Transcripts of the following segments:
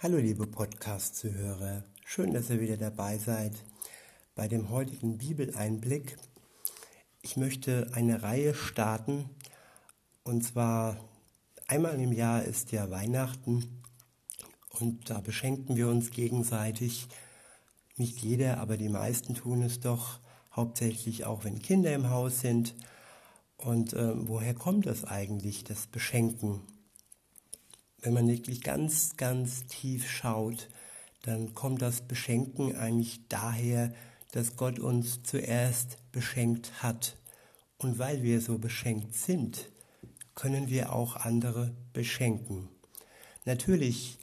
Hallo liebe Podcast-Zuhörer, schön, dass ihr wieder dabei seid bei dem heutigen Bibeleinblick. Ich möchte eine Reihe starten und zwar einmal im Jahr ist ja Weihnachten und da beschenken wir uns gegenseitig. Nicht jeder, aber die meisten tun es doch, hauptsächlich auch wenn Kinder im Haus sind. Und äh, woher kommt das eigentlich, das Beschenken? Wenn man wirklich ganz, ganz tief schaut, dann kommt das Beschenken eigentlich daher, dass Gott uns zuerst beschenkt hat. Und weil wir so beschenkt sind, können wir auch andere beschenken. Natürlich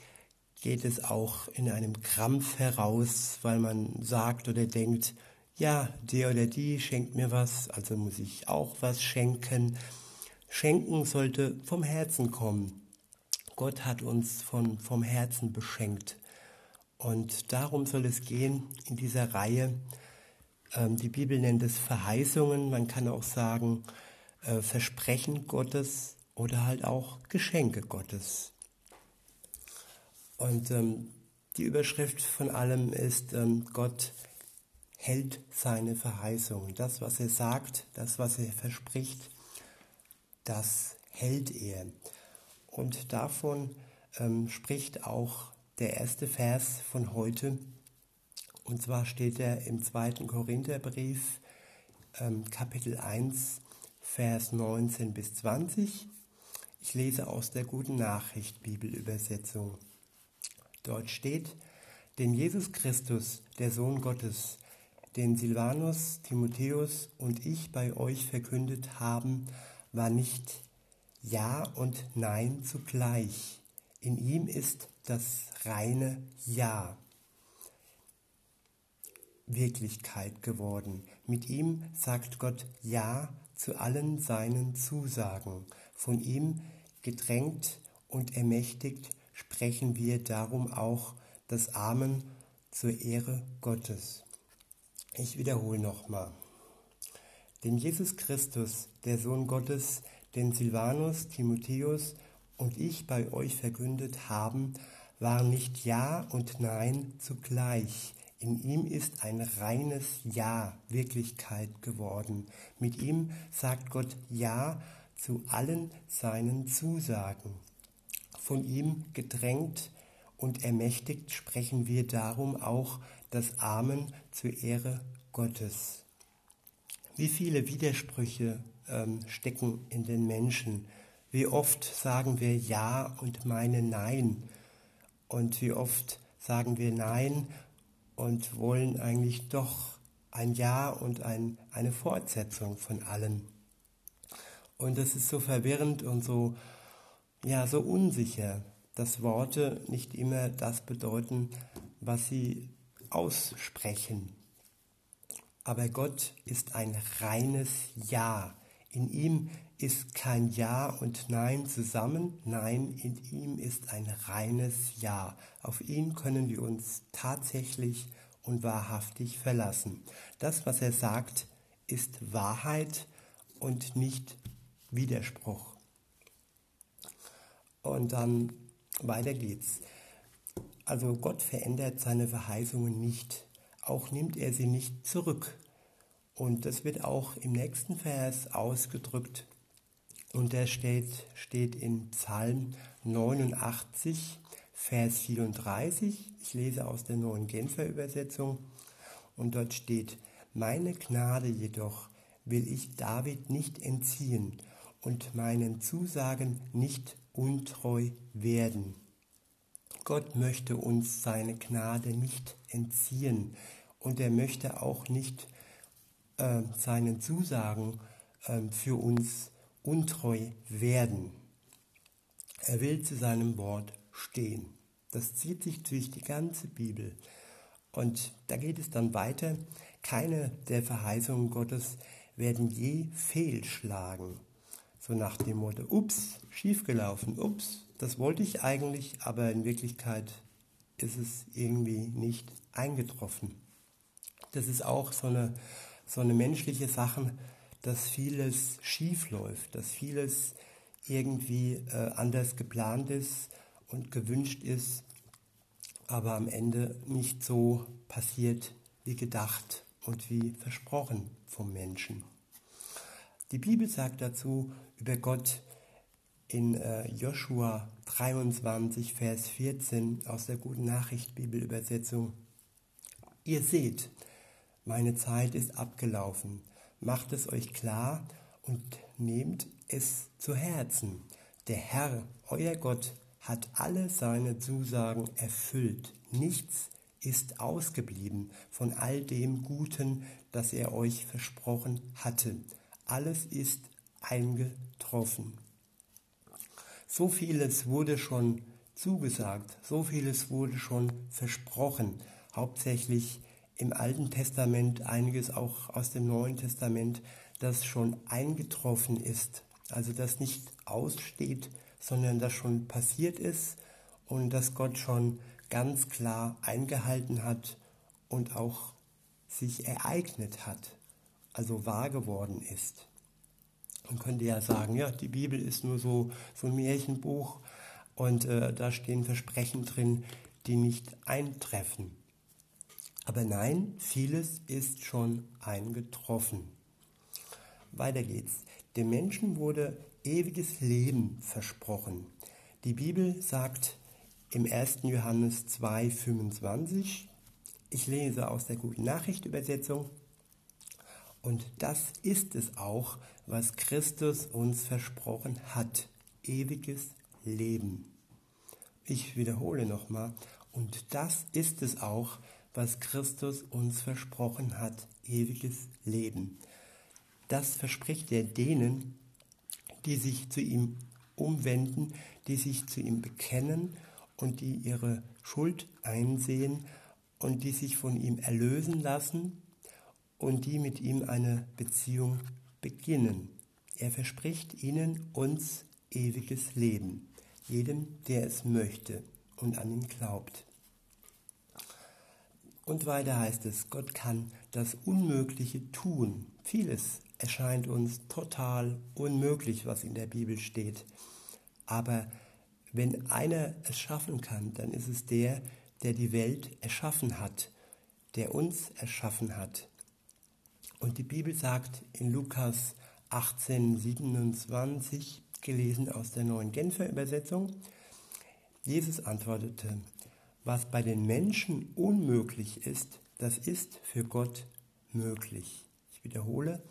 geht es auch in einem Krampf heraus, weil man sagt oder denkt, ja, der oder die schenkt mir was, also muss ich auch was schenken. Schenken sollte vom Herzen kommen. Gott hat uns von, vom Herzen beschenkt. Und darum soll es gehen in dieser Reihe. Ähm, die Bibel nennt es Verheißungen, man kann auch sagen äh, Versprechen Gottes oder halt auch Geschenke Gottes. Und ähm, die Überschrift von allem ist, ähm, Gott hält seine Verheißungen. Das, was er sagt, das, was er verspricht, das hält er. Und davon ähm, spricht auch der erste Vers von heute. Und zwar steht er im zweiten Korintherbrief, ähm, Kapitel 1, Vers 19 bis 20. Ich lese aus der Guten Nachricht Bibelübersetzung. Dort steht, den Jesus Christus, der Sohn Gottes, den Silvanus, Timotheus und ich bei euch verkündet haben, war nicht ja und Nein zugleich. In ihm ist das reine Ja Wirklichkeit geworden. Mit ihm sagt Gott Ja zu allen seinen Zusagen. Von ihm gedrängt und ermächtigt sprechen wir darum auch das Amen zur Ehre Gottes. Ich wiederhole nochmal. Denn Jesus Christus, der Sohn Gottes, den Silvanus, Timotheus und ich bei euch verkündet haben, war nicht Ja und Nein zugleich. In ihm ist ein reines Ja Wirklichkeit geworden. Mit ihm sagt Gott Ja zu allen seinen Zusagen. Von ihm gedrängt und ermächtigt sprechen wir darum auch das Amen zur Ehre Gottes. Wie viele Widersprüche ähm, stecken in den Menschen. Wie oft sagen wir Ja und meinen Nein. Und wie oft sagen wir Nein und wollen eigentlich doch ein Ja und ein, eine Fortsetzung von allem. Und das ist so verwirrend und so, ja, so unsicher, dass Worte nicht immer das bedeuten, was sie aussprechen. Aber Gott ist ein reines Ja. In ihm ist kein Ja und Nein zusammen, nein, in ihm ist ein reines Ja. Auf ihn können wir uns tatsächlich und wahrhaftig verlassen. Das, was er sagt, ist Wahrheit und nicht Widerspruch. Und dann weiter geht's. Also Gott verändert seine Verheißungen nicht, auch nimmt er sie nicht zurück. Und das wird auch im nächsten Vers ausgedrückt. Und der steht, steht in Psalm 89, Vers 34. Ich lese aus der neuen Genfer Übersetzung. Und dort steht, meine Gnade jedoch will ich David nicht entziehen und meinen Zusagen nicht untreu werden. Gott möchte uns seine Gnade nicht entziehen und er möchte auch nicht äh, seinen Zusagen äh, für uns untreu werden. Er will zu seinem Wort stehen. Das zieht sich durch die ganze Bibel. Und da geht es dann weiter. Keine der Verheißungen Gottes werden je fehlschlagen. So nach dem Motto, ups, schiefgelaufen, ups, das wollte ich eigentlich, aber in Wirklichkeit ist es irgendwie nicht eingetroffen. Das ist auch so eine so eine menschliche Sache, dass vieles schief läuft, dass vieles irgendwie äh, anders geplant ist und gewünscht ist aber am Ende nicht so passiert wie gedacht und wie versprochen vom Menschen. Die Bibel sagt dazu über Gott in äh, Joshua 23, Vers 14 aus der Guten Nachricht Bibelübersetzung. Ihr seht, meine Zeit ist abgelaufen. Macht es euch klar und nehmt es zu Herzen. Der Herr, euer Gott, hat alle seine Zusagen erfüllt. Nichts ist ausgeblieben von all dem Guten, das er euch versprochen hatte. Alles ist eingetroffen. So vieles wurde schon zugesagt, so vieles wurde schon versprochen, hauptsächlich im Alten Testament, einiges auch aus dem Neuen Testament, das schon eingetroffen ist, also das nicht aussteht, sondern das schon passiert ist und das Gott schon ganz klar eingehalten hat und auch sich ereignet hat, also wahr geworden ist. Man könnte ja sagen, ja, die Bibel ist nur so, so ein Märchenbuch und äh, da stehen Versprechen drin, die nicht eintreffen. Aber nein, vieles ist schon eingetroffen. Weiter geht's. Dem Menschen wurde ewiges Leben versprochen. Die Bibel sagt im 1. Johannes 2,25, ich lese aus der Guten Nachricht Übersetzung, und das ist es auch, was Christus uns versprochen hat, ewiges Leben. Ich wiederhole nochmal, und das ist es auch, was Christus uns versprochen hat, ewiges Leben. Das verspricht er denen, die sich zu ihm umwenden, die sich zu ihm bekennen und die ihre Schuld einsehen und die sich von ihm erlösen lassen und die mit ihm eine Beziehung beginnen. Er verspricht ihnen uns ewiges Leben, jedem, der es möchte und an ihn glaubt. Und weiter heißt es, Gott kann das Unmögliche tun. Vieles erscheint uns total unmöglich, was in der Bibel steht. Aber wenn einer es schaffen kann, dann ist es der, der die Welt erschaffen hat, der uns erschaffen hat. Und die Bibel sagt in Lukas 18, 27, gelesen aus der neuen Genfer Übersetzung, Jesus antwortete, was bei den Menschen unmöglich ist, das ist für Gott möglich. Ich wiederhole,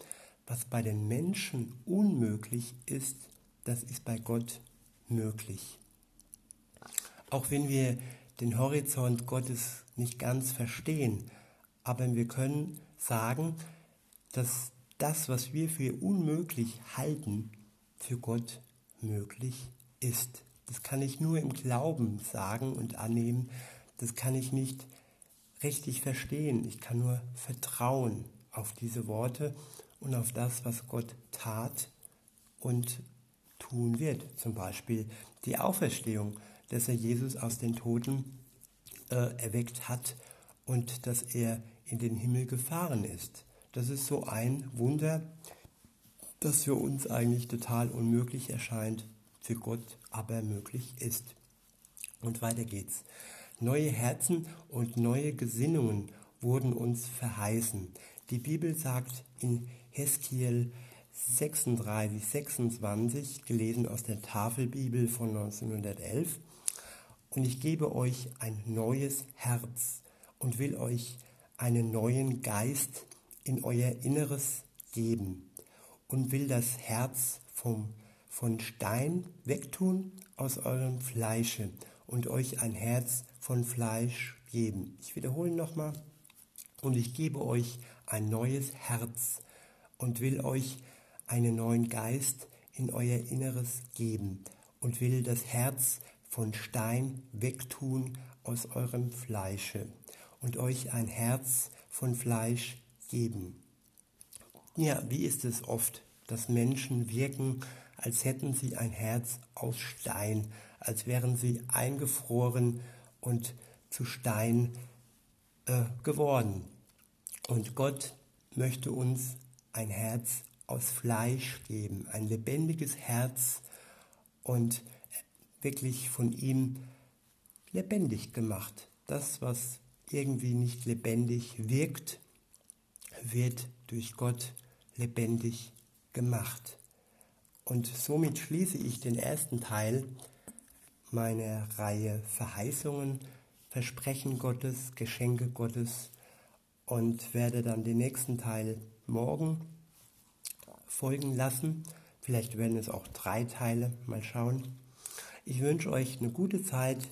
was bei den Menschen unmöglich ist, das ist bei Gott möglich. Auch wenn wir den Horizont Gottes nicht ganz verstehen, aber wir können sagen, dass das, was wir für unmöglich halten, für Gott möglich ist. Das kann ich nur im Glauben sagen und annehmen. Das kann ich nicht richtig verstehen. Ich kann nur vertrauen auf diese Worte und auf das, was Gott tat und tun wird. Zum Beispiel die Auferstehung, dass er Jesus aus den Toten äh, erweckt hat und dass er in den Himmel gefahren ist. Das ist so ein Wunder, das für uns eigentlich total unmöglich erscheint, für Gott aber möglich ist. Und weiter geht's. Neue Herzen und neue Gesinnungen wurden uns verheißen. Die Bibel sagt in Heskiel 36, 26, gelesen aus der Tafelbibel von 1911, und ich gebe euch ein neues Herz und will euch einen neuen Geist in euer Inneres geben und will das Herz vom, von Stein wegtun aus eurem Fleische und euch ein Herz von Fleisch geben. Ich wiederhole nochmal. Und ich gebe euch ein neues Herz und will euch einen neuen Geist in euer Inneres geben und will das Herz von Stein wegtun aus eurem Fleische und euch ein Herz von Fleisch geben. Ja, wie ist es oft, dass Menschen wirken, als hätten sie ein Herz aus Stein, als wären sie eingefroren und zu Stein äh, geworden. Und Gott möchte uns ein Herz aus Fleisch geben, ein lebendiges Herz und wirklich von ihm lebendig gemacht das, was irgendwie nicht lebendig wirkt, wird durch Gott lebendig gemacht. Und somit schließe ich den ersten Teil meiner Reihe Verheißungen, Versprechen Gottes, Geschenke Gottes und werde dann den nächsten Teil morgen folgen lassen. Vielleicht werden es auch drei Teile, mal schauen. Ich wünsche euch eine gute Zeit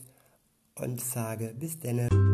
und sage bis denne.